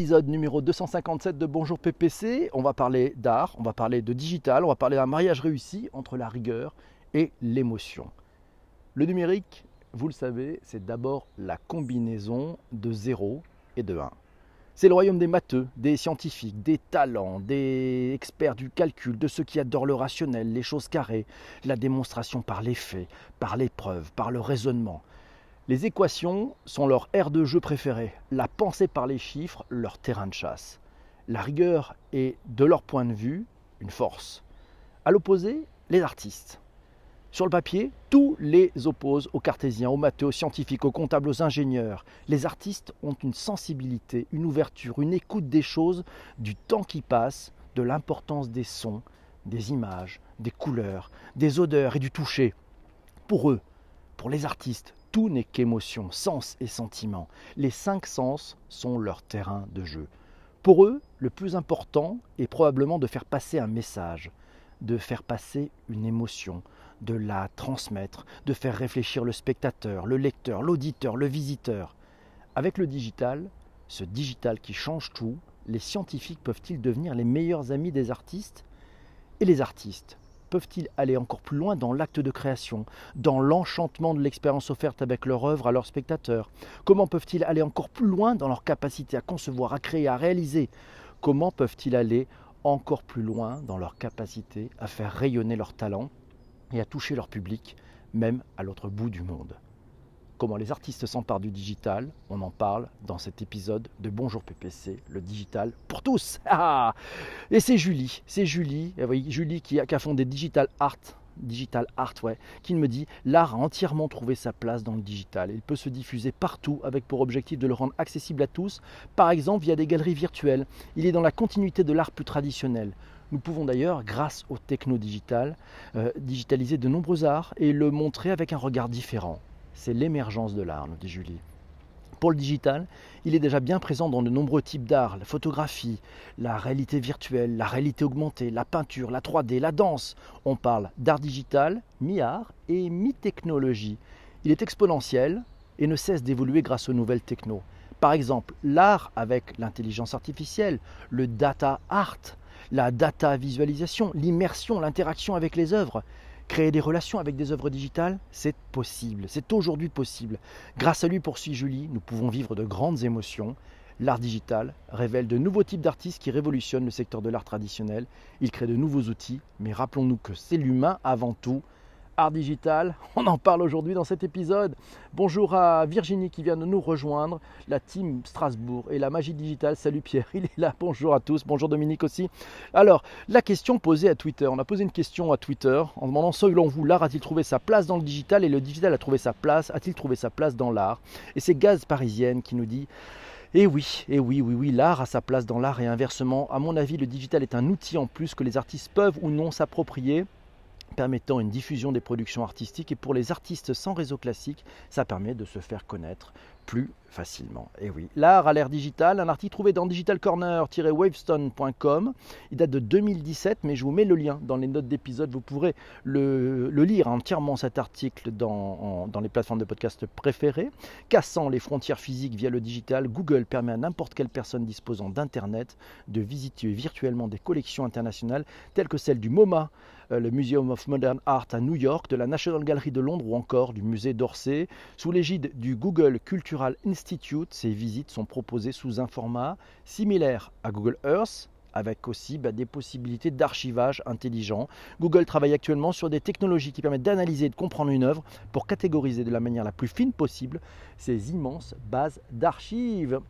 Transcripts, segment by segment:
épisode numéro 257 de Bonjour PPC. On va parler d'art, on va parler de digital, on va parler d'un mariage réussi entre la rigueur et l'émotion. Le numérique, vous le savez, c'est d'abord la combinaison de 0 et de 1. C'est le royaume des matheux, des scientifiques, des talents, des experts du calcul, de ceux qui adorent le rationnel, les choses carrées, la démonstration par les faits, par l'épreuve, par le raisonnement. Les équations sont leur aire de jeu préférée, la pensée par les chiffres leur terrain de chasse. La rigueur est, de leur point de vue, une force. À l'opposé, les artistes. Sur le papier, tous les opposent aux cartésiens, aux matheux, aux scientifiques, aux comptables, aux ingénieurs. Les artistes ont une sensibilité, une ouverture, une écoute des choses, du temps qui passe, de l'importance des sons, des images, des couleurs, des odeurs et du toucher. Pour eux, pour les artistes, tout n'est qu'émotion, sens et sentiment. Les cinq sens sont leur terrain de jeu. Pour eux, le plus important est probablement de faire passer un message, de faire passer une émotion, de la transmettre, de faire réfléchir le spectateur, le lecteur, l'auditeur, le visiteur. Avec le digital, ce digital qui change tout, les scientifiques peuvent-ils devenir les meilleurs amis des artistes Et les artistes peuvent-ils aller encore plus loin dans l'acte de création, dans l'enchantement de l'expérience offerte avec leur œuvre à leurs spectateurs? Comment peuvent-ils aller encore plus loin dans leur capacité à concevoir, à créer, à réaliser? Comment peuvent-ils aller encore plus loin dans leur capacité à faire rayonner leur talent et à toucher leur public, même à l'autre bout du monde? Comment les artistes s'emparent du digital, on en parle dans cet épisode de Bonjour PPC, le digital pour tous. Ah et c'est Julie, c'est Julie, eh qui a, fondé Digital Art Digital Art, ouais, qui me dit l'art a entièrement trouvé sa place dans le digital. Il peut se diffuser partout avec pour objectif de le rendre accessible à tous, par exemple via des galeries virtuelles. Il est dans la continuité de l'art plus traditionnel. Nous pouvons d'ailleurs, grâce au techno digital, euh, digitaliser de nombreux arts et le montrer avec un regard différent c'est l'émergence de l'art, nous dit Julie. Pour le digital, il est déjà bien présent dans de nombreux types d'art, la photographie, la réalité virtuelle, la réalité augmentée, la peinture, la 3D, la danse. On parle d'art digital, mi-art et mi-technologie. Il est exponentiel et ne cesse d'évoluer grâce aux nouvelles techno. Par exemple, l'art avec l'intelligence artificielle, le data art, la data visualisation, l'immersion, l'interaction avec les œuvres. Créer des relations avec des œuvres digitales, c'est possible, c'est aujourd'hui possible. Grâce à lui, poursuit Julie, nous pouvons vivre de grandes émotions. L'art digital révèle de nouveaux types d'artistes qui révolutionnent le secteur de l'art traditionnel. Il crée de nouveaux outils, mais rappelons-nous que c'est l'humain avant tout art digital. On en parle aujourd'hui dans cet épisode. Bonjour à Virginie qui vient de nous rejoindre, la team Strasbourg et la magie digitale. Salut Pierre, il est là. Bonjour à tous. Bonjour Dominique aussi. Alors, la question posée à Twitter. On a posé une question à Twitter en demandant selon vous, l'art a-t-il trouvé sa place dans le digital et le digital a trouvé sa place A-t-il trouvé sa place dans l'art? Et c'est Gaz Parisienne qui nous dit et oui, et oui, oui, oui, l'art a sa place dans l'art et inversement. À mon avis, le digital est un outil en plus que les artistes peuvent ou non s'approprier permettant une diffusion des productions artistiques. Et pour les artistes sans réseau classique, ça permet de se faire connaître plus facilement. Et oui, l'art à l'ère digitale, un article trouvé dans digitalcorner-wavestone.com. Il date de 2017, mais je vous mets le lien dans les notes d'épisode. Vous pourrez le, lire entièrement cet article dans, dans les plateformes de podcast préférées. Cassant les frontières physiques via le digital, Google permet à n'importe quelle personne disposant d'Internet de visiter virtuellement des collections internationales telles que celles du MoMA, euh, le Museum of Modern Art à New York, de la National Gallery de Londres ou encore du musée d'Orsay, sous l'égide du Google Cultural Institute ces visites sont proposées sous un format similaire à Google Earth, avec aussi bah, des possibilités d'archivage intelligent. Google travaille actuellement sur des technologies qui permettent d'analyser et de comprendre une œuvre pour catégoriser de la manière la plus fine possible ces immenses bases d'archives.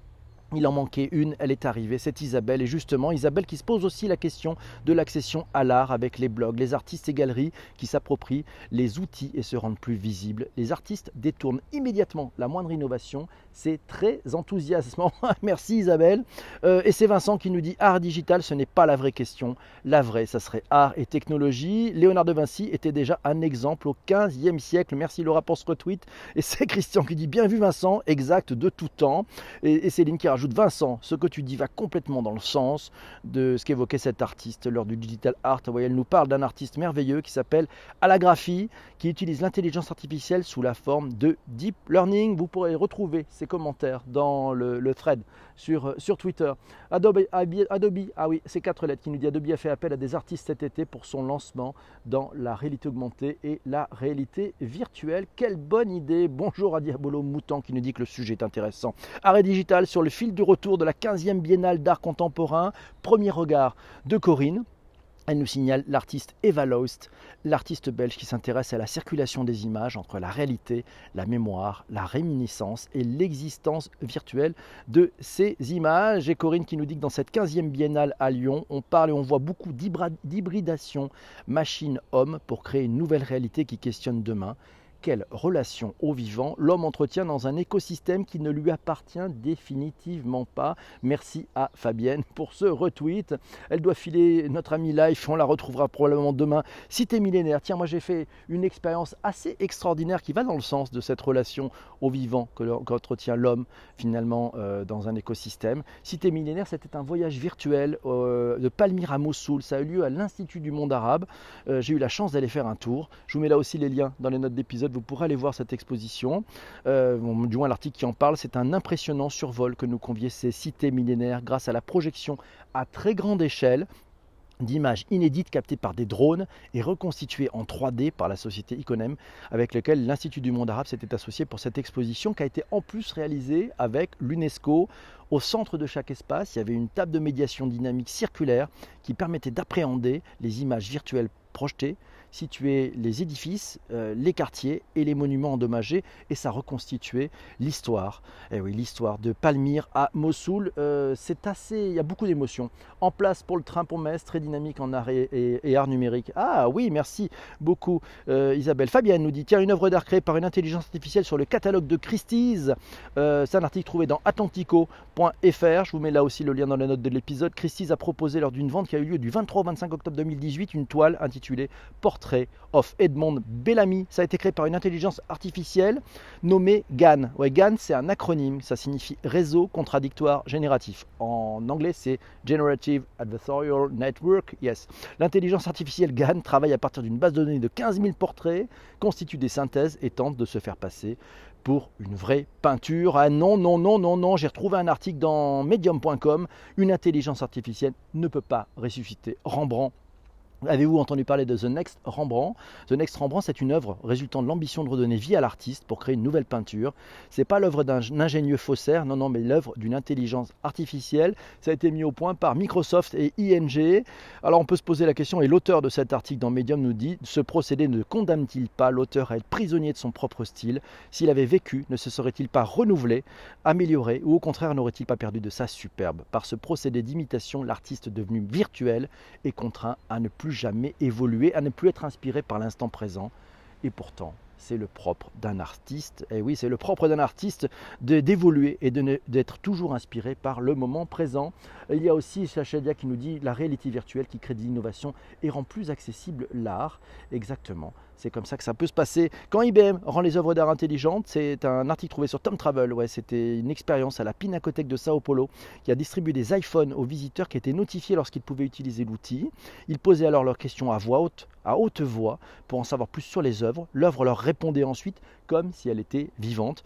Il en manquait une, elle est arrivée, c'est Isabelle. Et justement, Isabelle qui se pose aussi la question de l'accession à l'art avec les blogs, les artistes et galeries qui s'approprient les outils et se rendent plus visibles. Les artistes détournent immédiatement la moindre innovation. C'est très enthousiasmant. Merci Isabelle. Euh, et c'est Vincent qui nous dit art digital, ce n'est pas la vraie question. La vraie, ça serait art et technologie. Léonard de Vinci était déjà un exemple au 15e siècle. Merci Laura pour ce retweet. Et c'est Christian qui dit bien vu Vincent, exact de tout temps. Et, Céline qui rajoute Ajoute Vincent, ce que tu dis va complètement dans le sens de ce qu'évoquait cet artiste lors du Digital Art. elle nous parle d'un artiste merveilleux qui s'appelle Alagraphie, qui utilise l'intelligence artificielle sous la forme de deep learning. Vous pourrez retrouver ses commentaires dans le, thread sur, sur Twitter. Adobe, Adobe, ah oui, c'est quatre lettres qui nous dit Adobe a fait appel à des artistes cet été pour son lancement dans la réalité augmentée et la réalité virtuelle. Quelle bonne idée Bonjour à Diabolo Mouton qui nous dit que le sujet est intéressant. Arrêt digital sur le fil du retour de la 15e biennale d'art contemporain. Premier regard de Corinne. Elle nous signale l'artiste Eva Lost, l'artiste belge qui s'intéresse à la circulation des images entre la réalité, la mémoire, la réminiscence et l'existence virtuelle de ces images. Et Corinne qui nous dit que dans cette 15e biennale à Lyon, on parle et on voit beaucoup d'hybridation machine-homme pour créer une nouvelle réalité qui questionne demain quelle relation au vivant l'homme entretient dans un écosystème qui ne lui appartient définitivement pas. Merci à Fabienne pour ce retweet. Elle doit filer notre ami Life, on la retrouvera probablement demain. Cité millénaire, tiens, moi j'ai fait une expérience assez extraordinaire qui va dans le sens de cette relation au vivant qu'entretient l'homme finalement euh, dans un écosystème. Cité millénaire, c'était un voyage virtuel euh, de Palmyre à Mossoul. Ça a eu lieu à l'Institut du monde arabe. Euh, j'ai eu la chance d'aller faire un tour. Je vous mets là aussi les liens dans les notes d'épisode vous pourrez aller voir cette exposition. Euh, du moins l'article qui en parle, c'est un impressionnant survol que nous conviait ces cités millénaires grâce à la projection à très grande échelle d'images inédites captées par des drones et reconstituées en 3D par la société Iconem avec laquelle l'Institut du monde arabe s'était associé pour cette exposition qui a été en plus réalisée avec l'UNESCO. Au centre de chaque espace, il y avait une table de médiation dynamique circulaire qui permettait d'appréhender les images virtuelles projetées situer les édifices, euh, les quartiers et les monuments endommagés et ça reconstituait l'histoire. Et eh oui, l'histoire de Palmyre à Mossoul, euh, c'est assez, il y a beaucoup d'émotions. En place pour le train pour Metz, très dynamique en art et, art numérique. Ah oui, merci beaucoup euh, Isabelle. Fabienne nous dit tiens une œuvre d'art créée par une intelligence artificielle sur le catalogue de Christie's. c'est un article trouvé dans atlantico.fr. Je vous mets là aussi le lien dans la note de l'épisode. Christie's a proposé lors d'une vente qui a eu lieu du 23 au 25 octobre 2018 une toile intitulée Portrait of Edmond Bellamy. Ça a été créé par une intelligence artificielle nommée GAN. Ouais, GAN, c'est un acronyme, ça signifie réseau contradictoire génératif. En anglais, c'est Generative Adversarial Network. Yes. L'intelligence artificielle GAN travaille à partir d'une base de données de 15 000 portraits, constitue des synthèses et tente de se faire passer pour une vraie peinture. Ah non, non, non, non, non, j'ai retrouvé un article dans medium.com. Une intelligence artificielle ne peut pas ressusciter Rembrandt Avez-vous entendu parler de The Next Rembrandt? The Next Rembrandt, c'est une œuvre résultant de l'ambition de redonner vie à l'artiste pour créer une nouvelle peinture. C'est pas l'œuvre d'un ingénieux faussaire, non, non, mais l'œuvre d'une intelligence artificielle. Ça a été mis au point par Microsoft et ING. Alors on peut se poser la question, et l'auteur de cet article dans Medium nous dit ce procédé ne condamne-t-il pas l'auteur à être prisonnier de son propre style? S'il avait vécu, ne se serait-il pas renouvelé, amélioré, ou au contraire n'aurait-il pas perdu de sa superbe? Par ce procédé d'imitation, l'artiste devenu virtuel est contraint à ne jamais évoluer, à ne plus être inspiré par l'instant présent. Et pourtant, c'est le propre d'un artiste. Et oui, c'est le propre d'un artiste d'évoluer et d'être toujours inspiré par le moment présent. Il y a aussi Chachadia qui nous dit la réalité virtuelle qui crée de l'innovation et rend plus accessible l'art. Exactement. C'est comme ça que ça peut se passer. Quand IBM rend les œuvres d'art intelligentes, c'est un article trouvé sur Tom Travel. Ouais, c'était une expérience à la Pinacothèque de Sao Paulo qui a distribué des iPhones aux visiteurs qui étaient notifiés lorsqu'ils pouvaient utiliser l'outil. Ils posaient alors leurs questions à voix haute, à haute voix, pour en savoir plus sur les œuvres. L'œuvre leur répondait ensuite comme si elle était vivante.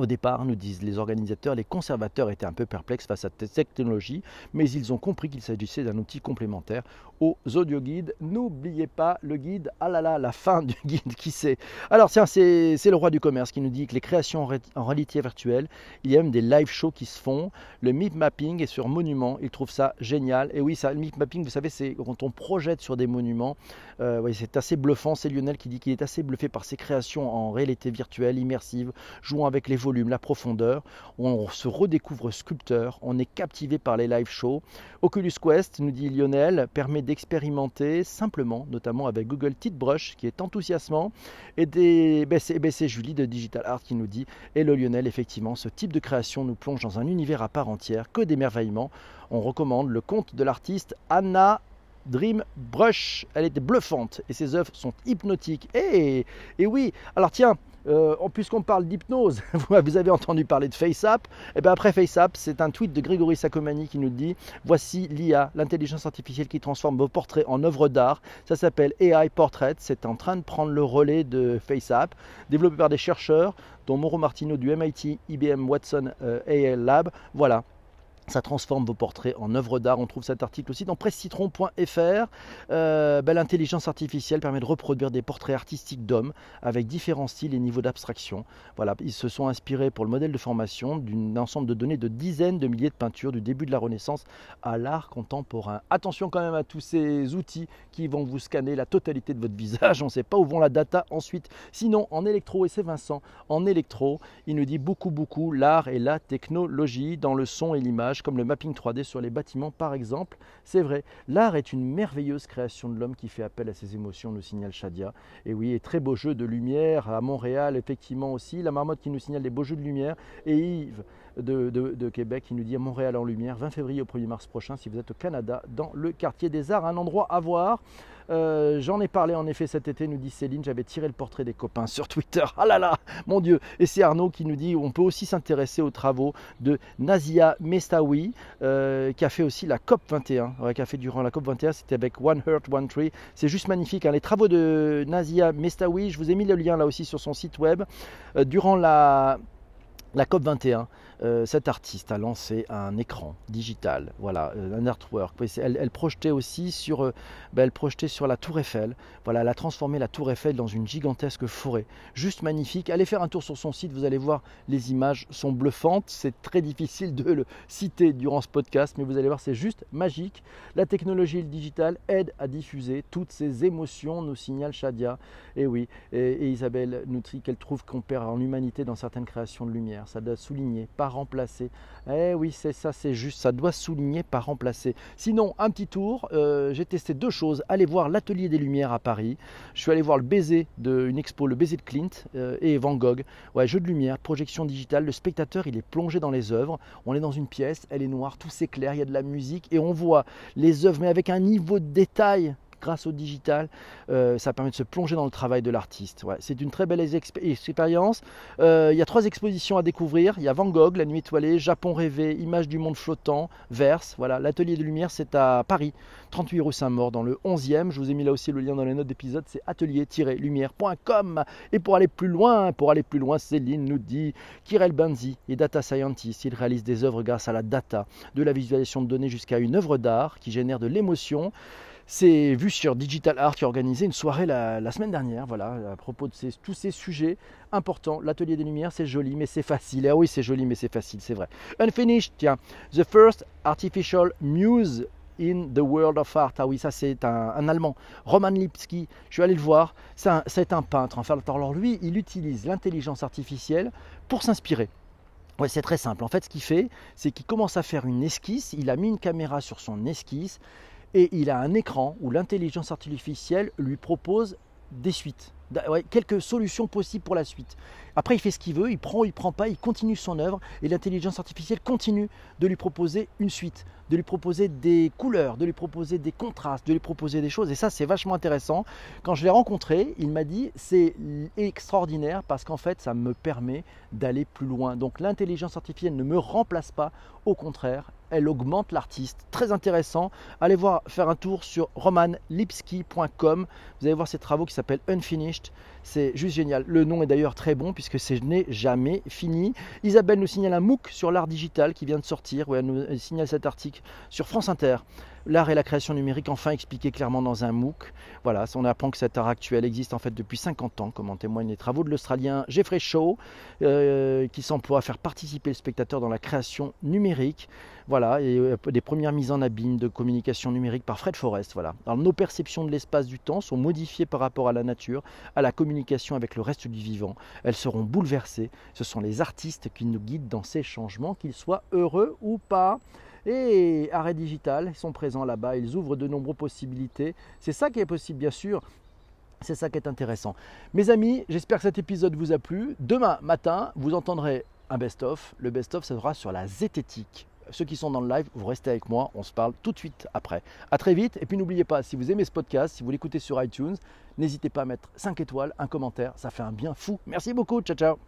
Au départ, nous disent les organisateurs, les conservateurs étaient un peu perplexes face à cette technologie, mais ils ont compris qu'il s'agissait d'un outil complémentaire aux audio guides. N'oubliez pas le guide, ah là là, la fin du guide, qui sait? Alors tiens, c'est le roi du commerce qui nous dit que les créations en réalité virtuelle, il y a même des live shows qui se font. Le mip mapping est sur monument, il trouve ça génial. Et oui, ça, le mip mapping, vous savez, c'est quand on projette sur des monuments. Euh, c'est assez bluffant. C'est Lionel qui dit qu'il est assez bluffé par ses créations en réalité virtuelle, immersive, jouant avec les la profondeur. On se redécouvre sculpteur, on est captivé par les live shows. Oculus Quest, nous dit Lionel, permet d'expérimenter simplement, notamment avec Google Brush qui est enthousiasmant. Et des, ben, ben c'est Julie de Digital Art qui nous dit Hello Lionel, effectivement, ce type de création nous plonge dans un univers à part entière, que d'émerveillement. On recommande le conte de l'artiste Anna Dream Brush. Elle était bluffante et ses œuvres sont hypnotiques. Et, et oui, alors tiens, Euh, Puisqu'on parle d'hypnose, vous avez entendu parler de FaceApp. Et eh bien après FaceApp, c'est un tweet de Grégory Sacomani qui nous dit Voici l'IA, l'intelligence artificielle qui transforme vos portraits en œuvres d'art. Ça s'appelle AI Portrait. C'est en train de prendre le relais de FaceApp, développé par des chercheurs, dont Mauro Martino du MIT, IBM Watson euh, AI Lab. Voilà, ça transforme vos portraits en œuvres d'art. On trouve cet article aussi dans pressecitron.fr. Euh, ben, L'intelligence artificielle permet de reproduire des portraits artistiques d'hommes avec différents styles et niveaux d'abstraction. Voilà, ils se sont inspirés pour le modèle de formation d'un ensemble de données de dizaines de milliers de peintures du début de la Renaissance à l'art contemporain. Attention quand même à tous ces outils qui vont vous scanner la totalité de votre visage. On ne sait pas où vont la data ensuite. Sinon, en électro, et c'est Vincent, en électro, il nous dit beaucoup, beaucoup l'art et la technologie dans le son et l'image comme le mapping 3D sur les bâtiments par exemple. C'est vrai, l'art est une merveilleuse création de l'homme qui fait appel à ses émotions, nous signale Shadia. Et oui, et très beau jeu de lumière à Montréal, effectivement aussi. La marmotte qui nous signale des beaux jeux de lumière. Et Yves de, de, Québec qui nous dit Montréal en lumière, 20 février au 1er mars prochain, si vous êtes au Canada, dans le quartier des Arts, un endroit à voir. Euh, j'en ai parlé en effet cet été, nous dit Céline, j'avais tiré le portrait des copains sur Twitter. Ah là là, mon Dieu Et c'est Arnaud qui nous dit on peut aussi s'intéresser aux travaux de Nazia Mestawi, euh, qui a fait aussi la COP 21, qui a fait durant la COP 21, c'était avec One Heart, One Tree. C'est juste magnifique. Hein. Les travaux de Nazia Mestawi, je vous ai mis le lien là aussi sur son site web. Euh, durant la la COP 21, euh, cet artiste a lancé un écran digital, voilà, euh, un artwork. Elle, projetait aussi sur, euh, ben, elle projetait sur la Tour Eiffel. Voilà, elle a transformé la Tour Eiffel dans une gigantesque forêt, juste magnifique. Allez faire un tour sur son site, vous allez voir, les images sont bluffantes. C'est très difficile de le citer durant ce podcast, mais vous allez voir, c'est juste magique. La technologie et le digital aident à diffuser toutes ces émotions, nous signale Shadia. Et oui, et, Isabelle nous dit qu'elle trouve qu'on perd en humanité dans certaines créations de lumière. Ça doit souligner, remplacer. Eh oui, c'est ça, c'est juste, ça doit souligner, pas remplacer. Sinon, un petit tour, euh, j'ai testé deux choses. Aller voir l'Atelier des Lumières à Paris. Je suis allé voir le baiser de une expo, le baiser de Clint euh, et Van Gogh. Ouais, jeu de lumière, projection digitale. Le spectateur, il est plongé dans les œuvres. On est dans une pièce, elle est noire, tout s'éclaire, il y a de la musique et on voit les œuvres, mais avec un niveau de détail grâce au digital, euh, ça permet de se plonger dans le travail de l'artiste. c'est une très belle expérience. Euh, il y a trois expositions à découvrir. Il y a Van Gogh, La Nuit étoilée, Japon rêvé, Images du monde flottant, Verse. Voilà, l'atelier de lumière, c'est à Paris, 38 rue Saint-Maur, dans le 11e. Je vous ai mis là aussi le lien dans les notes d'épisode. C'est atelier-lumière.com. Et pour aller plus loin, pour aller plus loin, Céline nous dit Kirel Banzi est data scientist. Il réalise des œuvres grâce à la data, de la visualisation de données jusqu'à une œuvre d'art qui génère de l'émotion. C'est vu sur Digital Art qui a organisé une soirée la, semaine dernière, voilà, à propos de tous ces sujets importants. L'atelier des lumières, c'est joli, mais c'est facile. Ah oui, c'est joli, mais c'est facile, c'est vrai. Unfinished, tiens, The First Artificial Muse in the World of Art. Ah oui, ça c'est un, Allemand, Roman Lipski. Je suis allé le voir. C'est un, peintre. Enfin, alors lui, il utilise l'intelligence artificielle pour s'inspirer. Ouais, c'est très simple. En fait, ce qu'il fait, c'est qu'il commence à faire une esquisse. Il a mis une caméra sur son esquisse et il a un écran où l'intelligence artificielle lui propose des suites, quelques solutions possibles pour la suite. Après, il fait ce qu'il veut, il prend, il prend pas, il continue son œuvre et l'intelligence artificielle continue de lui proposer une suite, de lui proposer des couleurs, de lui proposer des contrastes, de lui proposer des choses. Et ça, c'est vachement intéressant. Quand je l'ai rencontré, il m'a dit c'est extraordinaire parce qu'en fait, ça me permet d'aller plus loin. Donc, l'intelligence artificielle ne me remplace pas, au contraire, elle augmente l'artiste. Très intéressant. Allez voir, faire un tour sur romanlipski.com. Vous allez voir ses travaux qui s'appellent Unfinished. C'est juste génial. Le nom est d'ailleurs très bon puisque ce n'est jamais fini. Isabelle nous signale un MOOC sur l'art digital qui vient de sortir. elle nous signale cet article sur France Inter. L'art et la création numérique enfin expliqué clairement dans un MOOC. Voilà, on apprend que cet art actuel existe en fait depuis 50 ans, comme en témoignent les travaux de l'Australien Jeffrey Shaw, euh, qui s'emploie à faire participer le spectateur dans la création numérique. Voilà, et euh, des premières mises en abîme de communication numérique par Fred Forrest. Voilà. Nos perceptions de l'espace du temps sont modifiées par rapport à la nature, à la avec le reste du vivant. Elles seront bouleversées. Ce sont les artistes qui nous guident dans ces changements, qu'ils soient heureux ou pas. Et Arrêt Digital, ils sont présents là-bas, ils ouvrent de nombreuses possibilités. C'est ça qui est possible, bien sûr. C'est ça qui est intéressant. Mes amis, j'espère que cet épisode vous a plu. Demain matin, vous entendrez un best-of. Le best-of, ça sera sur la zététique. Ceux qui sont dans le live, vous restez avec moi, on se parle tout de suite après. À très vite, et puis n'oubliez pas, si vous aimez ce podcast, si vous l'écoutez sur iTunes, n'hésitez pas à mettre 5 étoiles, un commentaire, ça fait un bien fou. Merci beaucoup, ciao ciao